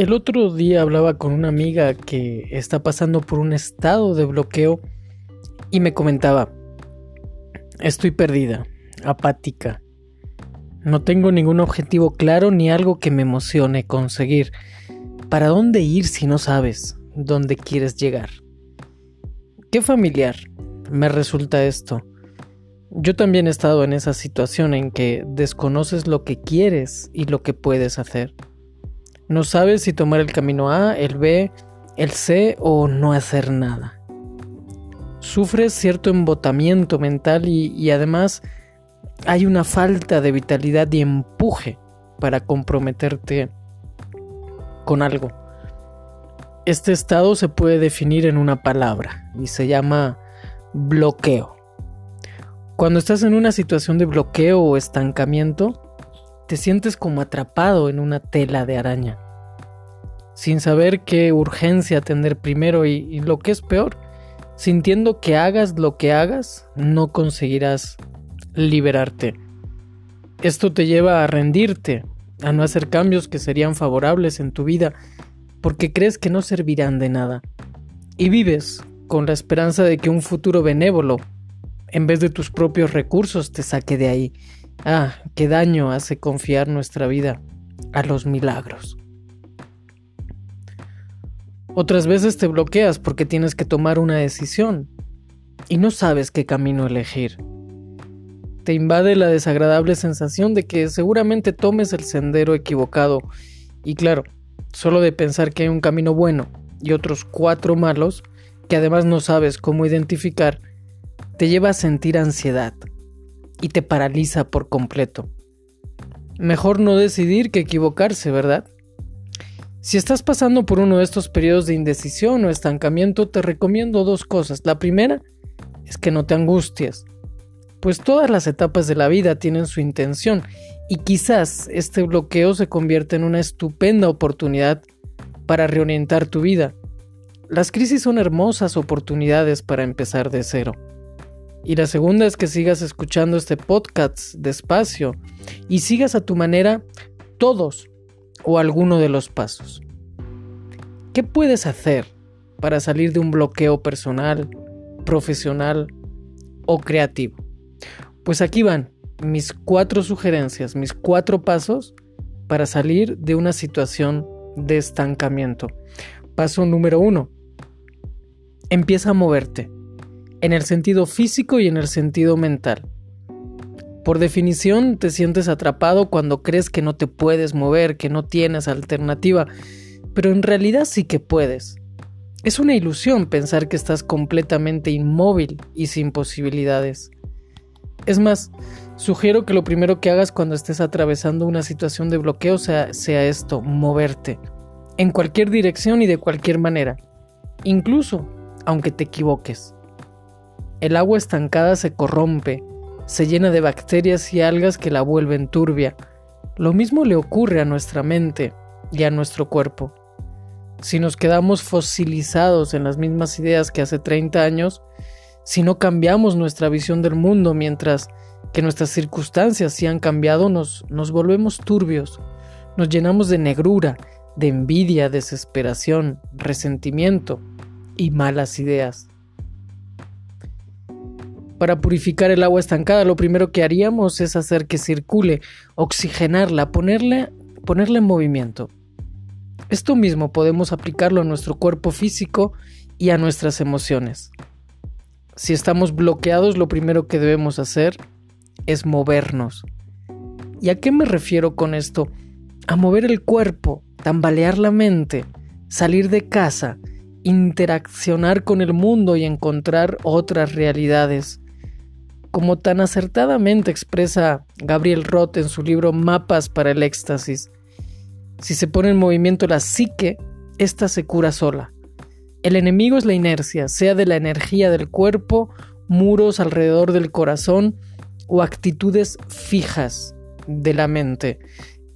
El otro día hablaba con una amiga que está pasando por un estado de bloqueo y me comentaba, estoy perdida, apática, no tengo ningún objetivo claro ni algo que me emocione conseguir. ¿Para dónde ir si no sabes dónde quieres llegar? Qué familiar me resulta esto. Yo también he estado en esa situación en que desconoces lo que quieres y lo que puedes hacer. No sabes si tomar el camino A, el B, el C o no hacer nada. Sufres cierto embotamiento mental y, además hay una falta de vitalidad y empuje para comprometerte con algo. Este estado se puede definir en una palabra y se llama bloqueo. Cuando estás en una situación de bloqueo o estancamiento, te sientes como atrapado en una tela de araña, sin saber qué urgencia atender primero y, lo que es peor, sintiendo que hagas lo que hagas, no conseguirás liberarte. Esto te lleva a rendirte, a no hacer cambios que serían favorables en tu vida, porque crees que no servirán de nada. Y vives con la esperanza de que un futuro benévolo, en vez de tus propios recursos, te saque de ahí Ah, qué daño hace confiar nuestra vida a los milagros. Otras veces te bloqueas porque tienes que tomar una decisión y no sabes qué camino elegir. Te invade la desagradable sensación de que seguramente tomes el sendero equivocado y claro, solo de pensar que hay un camino bueno y otros cuatro malos, que además no sabes cómo identificar, te lleva a sentir ansiedad, y te paraliza por completo. Mejor no decidir que equivocarse, ¿verdad? Si estás pasando por uno de estos periodos de indecisión o estancamiento, te recomiendo dos cosas. La primera es que no te angusties, pues todas las etapas de la vida tienen su intención y quizás este bloqueo se convierta en una estupenda oportunidad para reorientar tu vida. Las crisis son hermosas oportunidades para empezar de cero. Y la segunda es que sigas escuchando este podcast despacio y sigas a tu manera todos o alguno de los pasos. ¿Qué puedes hacer para salir de un bloqueo personal, profesional o creativo? Pues aquí van mis cuatro sugerencias, mis cuatro pasos para salir de una situación de estancamiento. Paso número uno. Empieza a moverte en el sentido físico y en el sentido mental. Por definición, te sientes atrapado cuando crees que no te puedes mover, que no tienes alternativa, pero en realidad sí que puedes. Es una ilusión pensar que estás completamente inmóvil y sin posibilidades. Es más, sugiero que lo primero que hagas cuando estés atravesando una situación de bloqueo sea, esto, moverte, en cualquier dirección y de cualquier manera, incluso aunque te equivoques. El agua estancada se corrompe, se llena de bacterias y algas que la vuelven turbia. Lo mismo le ocurre a nuestra mente y a nuestro cuerpo. Si nos quedamos fosilizados en las mismas ideas que hace 30 años, si no cambiamos nuestra visión del mundo mientras que nuestras circunstancias sí han cambiado, nos, nos volvemos turbios, nos llenamos de negrura, de envidia, desesperación, resentimiento y malas ideas. Para purificar el agua estancada, lo primero que haríamos es hacer que circule, oxigenarla, ponerle, ponerla en movimiento. Esto mismo podemos aplicarlo a nuestro cuerpo físico y a nuestras emociones. Si estamos bloqueados, lo primero que debemos hacer es movernos. ¿Y a qué me refiero con esto? A mover el cuerpo, tambalear la mente, salir de casa, interaccionar con el mundo y encontrar otras realidades como tan acertadamente expresa Gabriel Roth en su libro Mapas para el Éxtasis. Si se pone en movimiento la psique, ésta se cura sola. El enemigo es la inercia, sea de la energía del cuerpo, muros alrededor del corazón o actitudes fijas de la mente.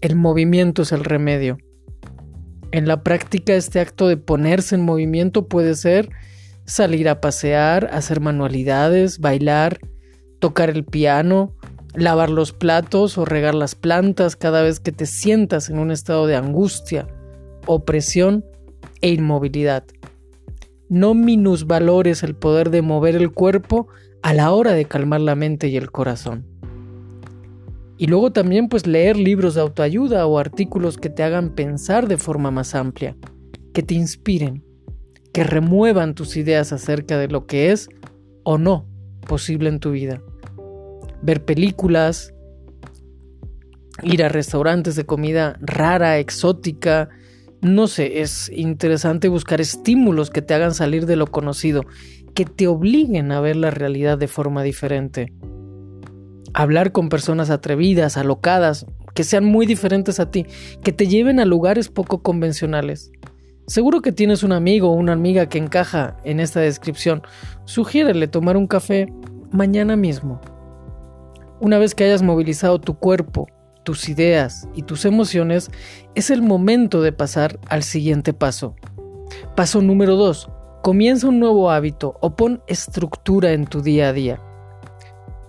El movimiento es el remedio. En la práctica este acto de ponerse en movimiento puede ser salir a pasear, hacer manualidades, bailar, tocar el piano, lavar los platos o regar las plantas cada vez que te sientas en un estado de angustia opresión e inmovilidad. No minusvalores el poder de mover el cuerpo a la hora de calmar la mente y el corazón. Y luego también pues leer libros de autoayuda o artículos que te hagan pensar de forma más amplia, que te inspiren, que remuevan tus ideas acerca de lo que es o no posible en tu vida. Ver películas, ir a restaurantes de comida rara, exótica, no sé, es interesante buscar estímulos que te hagan salir de lo conocido, que te obliguen a ver la realidad de forma diferente hablar con personas atrevidas, alocadas, que sean muy diferentes a ti, que te lleven a lugares poco convencionales. Seguro que tienes un amigo o una amiga que encaja en esta descripción. Sugiérele tomar un café mañana mismo. Una vez que hayas movilizado tu cuerpo, tus ideas y tus emociones, es el momento de pasar al siguiente paso. Paso número 2. Comienza un nuevo hábito o pon estructura en tu día a día.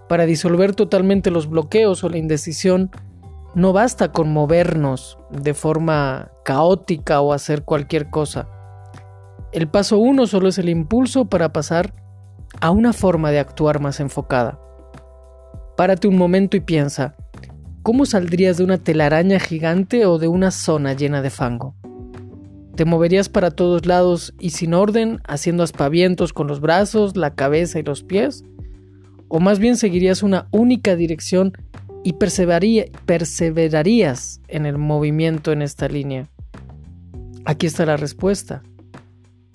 Para disolver totalmente los bloqueos o la indecisión, no basta con movernos de forma caótica o hacer cualquier cosa. El paso uno solo es el impulso para pasar a una forma de actuar más enfocada. Párate un momento y piensa, ¿cómo saldrías de una telaraña gigante o de una zona llena de fango? ¿Te moverías para todos lados y sin orden, haciendo aspavientos con los brazos, la cabeza y los pies? o más bien seguirías una única dirección y perseverarías en el movimiento en esta línea. Aquí está la respuesta.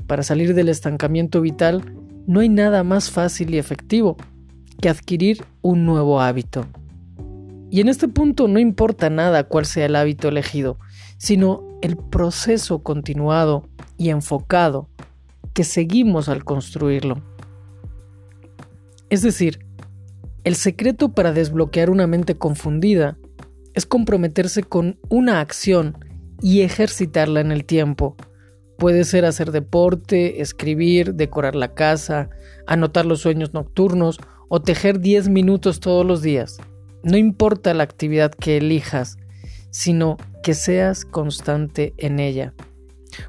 Para salir del estancamiento vital no hay nada más fácil y efectivo que adquirir un nuevo hábito. Y en este punto no importa nada cuál sea el hábito elegido, sino el proceso continuado y enfocado que seguimos al construirlo. Es decir, el secreto para desbloquear una mente confundida es comprometerse con una acción y ejercitarla en el tiempo. Puede ser hacer deporte, escribir, decorar la casa, anotar los sueños nocturnos o tejer 10 minutos todos los días. No importa la actividad que elijas, sino que seas constante en ella.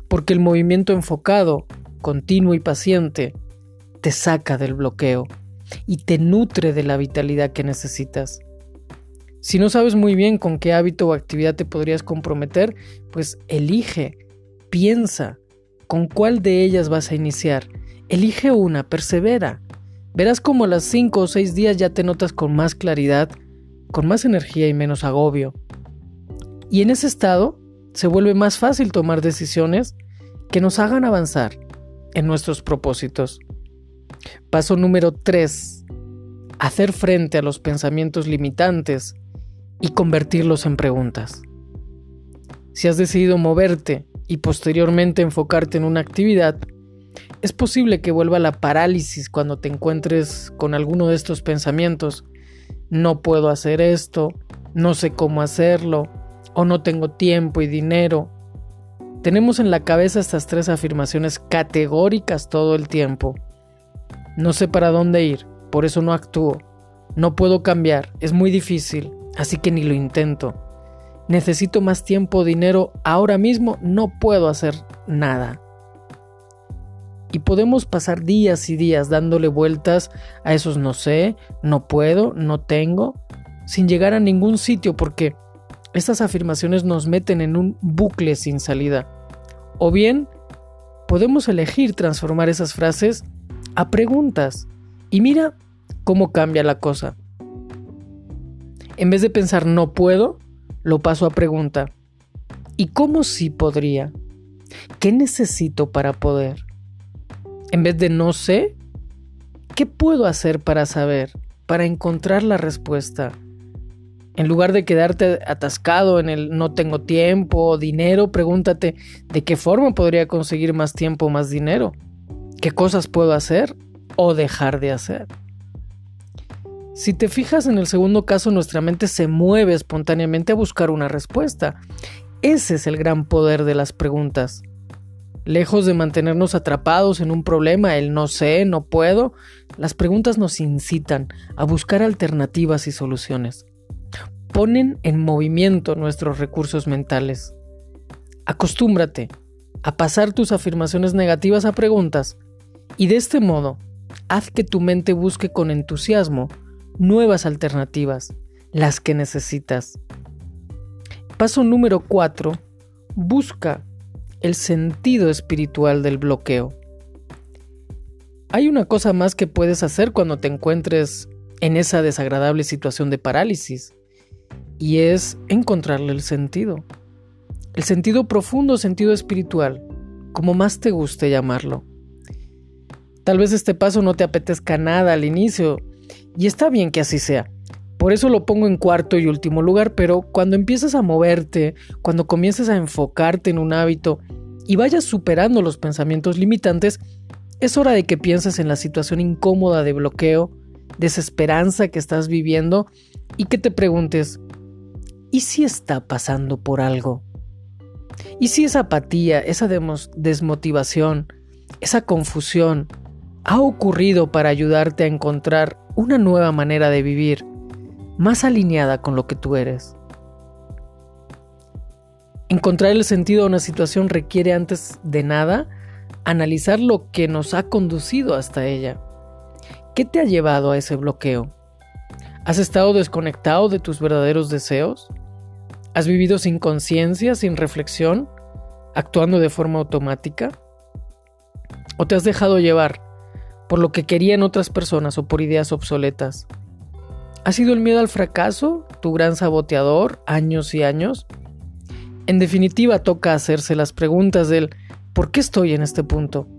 Porque el movimiento enfocado, continuo y paciente, te saca del bloqueo y te nutre de la vitalidad que necesitas. Si no sabes muy bien con qué hábito o actividad te podrías comprometer, pues elige, piensa, con cuál de ellas vas a iniciar. Elige una, persevera. Verás como a las 5 o 6 días ya te notas con más claridad, con más energía y menos agobio. Y en ese estado se vuelve más fácil tomar decisiones que nos hagan avanzar en nuestros propósitos. Paso número 3. Hacer frente a los pensamientos limitantes y convertirlos en preguntas. Si has decidido moverte y posteriormente enfocarte en una actividad, es posible que vuelva la parálisis cuando te encuentres con alguno de estos pensamientos. No puedo hacer esto, no sé cómo hacerlo, o no tengo tiempo y dinero. Tenemos en la cabeza estas tres afirmaciones categóricas todo el tiempo. No sé para dónde ir, por eso no actúo. No puedo cambiar, es muy difícil, así que ni lo intento. Necesito más tiempo dinero ahora mismo, no puedo hacer nada. Y podemos pasar días y días dándole vueltas a esos no sé, no puedo, no tengo, sin llegar a ningún sitio porque estas afirmaciones nos meten en un bucle sin salida. O bien, podemos elegir transformar esas frases a preguntas. Y mira cómo cambia la cosa. En vez de pensar no puedo, lo paso a pregunta. ¿Y cómo sí podría? ¿Qué necesito para poder? En vez de no sé, ¿qué puedo hacer para saber, para encontrar la respuesta? En lugar de quedarte atascado en el no tengo tiempo o dinero, pregúntate de qué forma podría conseguir más tiempo o más dinero. ¿Qué cosas puedo hacer o dejar de hacer? Si te fijas en el segundo caso, nuestra mente se mueve espontáneamente a buscar una respuesta. Ese es el gran poder de las preguntas. Lejos de mantenernos atrapados en un problema, el no sé, no puedo, las preguntas nos incitan a buscar alternativas y soluciones. Ponen en movimiento nuestros recursos mentales. Acostúmbrate a pasar tus afirmaciones negativas a preguntas y de este modo haz que tu mente busque con entusiasmo nuevas alternativas, las que necesitas. Paso número 4. Busca el sentido espiritual del bloqueo. Hay una cosa más que puedes hacer cuando te encuentres en esa desagradable situación de parálisis y es encontrarle el sentido. El sentido profundo, sentido espiritual, como más te guste llamarlo. Tal vez este paso no te apetezca nada al inicio, y está bien que así sea. Por eso lo pongo en cuarto y último lugar, pero cuando empieces a moverte, cuando comiences a enfocarte en un hábito y vayas superando los pensamientos limitantes, es hora de que pienses en la situación incómoda de bloqueo, desesperanza que estás viviendo y que te preguntes, ¿y si está pasando por algo? ¿Y si esa apatía, esa desmotivación, esa confusión ha ocurrido para ayudarte a encontrar una nueva manera de vivir, más alineada con lo que tú eres? Encontrar el sentido a una situación requiere antes de nada analizar lo que nos ha conducido hasta ella. ¿Qué te ha llevado a ese bloqueo? ¿Has estado desconectado de tus verdaderos deseos? ¿Has vivido sin conciencia, sin reflexión, actuando de forma automática? ¿O te has dejado llevar por lo que querían otras personas o por ideas obsoletas? ¿Ha sido el miedo al fracaso tu gran saboteador años y años? En definitiva, toca hacerse las preguntas del ¿por qué estoy en este punto?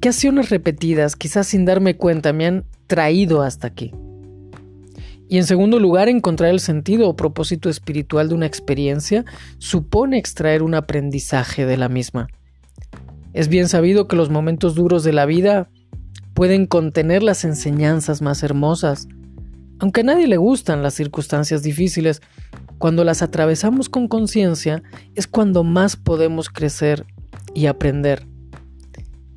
¿Qué acciones repetidas, quizás sin darme cuenta, me han traído hasta aquí? Y en segundo lugar, encontrar el sentido o propósito espiritual de una experiencia supone extraer un aprendizaje de la misma. Es bien sabido que los momentos duros de la vida pueden contener las enseñanzas más hermosas. Aunque a nadie le gustan las circunstancias difíciles, cuando las atravesamos con conciencia es cuando más podemos crecer y aprender.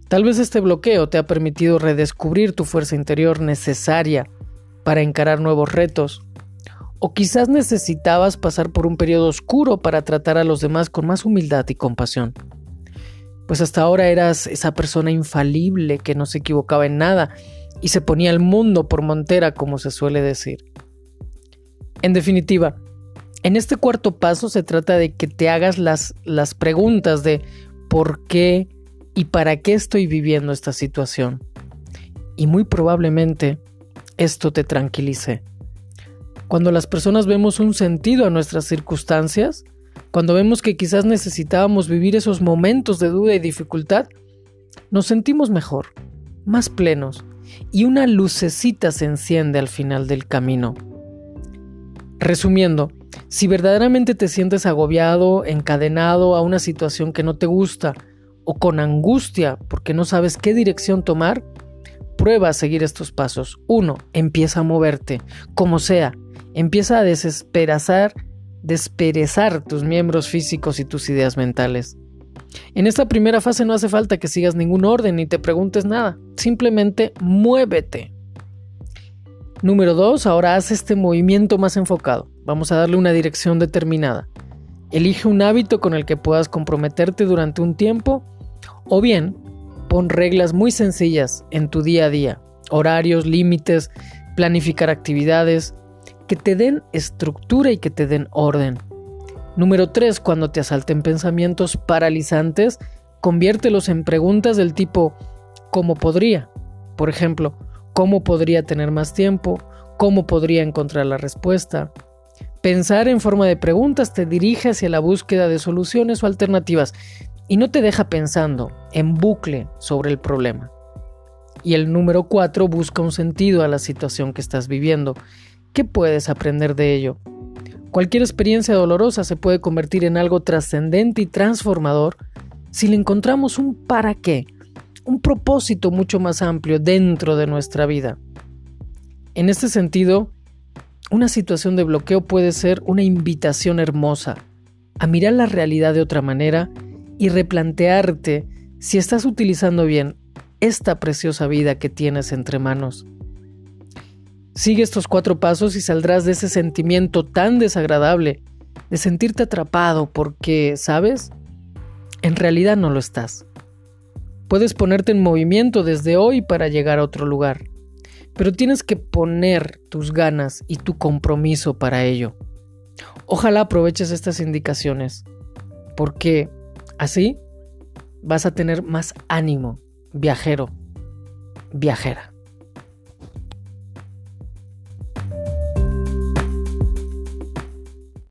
Tal vez este bloqueo te ha permitido redescubrir tu fuerza interior necesaria para encarar nuevos retos. O quizás necesitabas pasar por un periodo oscuro para tratar a los demás con más humildad y compasión. Pues hasta ahora eras esa persona infalible que no se equivocaba en nada y se ponía el mundo por montera, como se suele decir. En definitiva, en este cuarto paso se trata de que te hagas las, las preguntas de por qué y para qué estoy viviendo esta situación. Y muy probablemente esto te tranquilice. Cuando las personas vemos un sentido a nuestras circunstancias, cuando vemos que quizás necesitábamos vivir esos momentos de duda y dificultad, nos sentimos mejor, más plenos, y una lucecita se enciende al final del camino. Resumiendo, si verdaderamente te sientes agobiado, encadenado a una situación que no te gusta, o con angustia porque no sabes qué dirección tomar, Prueba a seguir estos pasos. 1. Empieza a moverte, como sea. Empieza a desesperazar, desperezar tus miembros físicos y tus ideas mentales. En esta primera fase no hace falta que sigas ningún orden ni te preguntes nada. Simplemente muévete. Número 2. Ahora haz este movimiento más enfocado. Vamos a darle una dirección determinada. Elige un hábito con el que puedas comprometerte durante un tiempo o bien Pon reglas muy sencillas en tu día a día, horarios, límites, planificar actividades, que te den estructura y que te den orden. Número 3. Cuando te asalten pensamientos paralizantes, conviértelos en preguntas del tipo ¿cómo podría? Por ejemplo, ¿cómo podría tener más tiempo? ¿Cómo podría encontrar la respuesta? Pensar en forma de preguntas te dirige hacia la búsqueda de soluciones o alternativas y no te deja pensando en bucle sobre el problema. Y el número 4 busca un sentido a la situación que estás viviendo. ¿Qué puedes aprender de ello? Cualquier experiencia dolorosa se puede convertir en algo trascendente y transformador si le encontramos un para qué, un propósito mucho más amplio dentro de nuestra vida. En este sentido, una situación de bloqueo puede ser una invitación hermosa a mirar la realidad de otra manera y replantearte si estás utilizando bien esta preciosa vida que tienes entre manos. Sigue estos cuatro pasos y saldrás de ese sentimiento tan desagradable de sentirte atrapado porque, ¿sabes? en realidad no lo estás. Puedes ponerte en movimiento desde hoy para llegar a otro lugar, pero tienes que poner tus ganas y tu compromiso para ello. Ojalá aproveches estas indicaciones, porque así vas a tener más ánimo, viajero, viajera.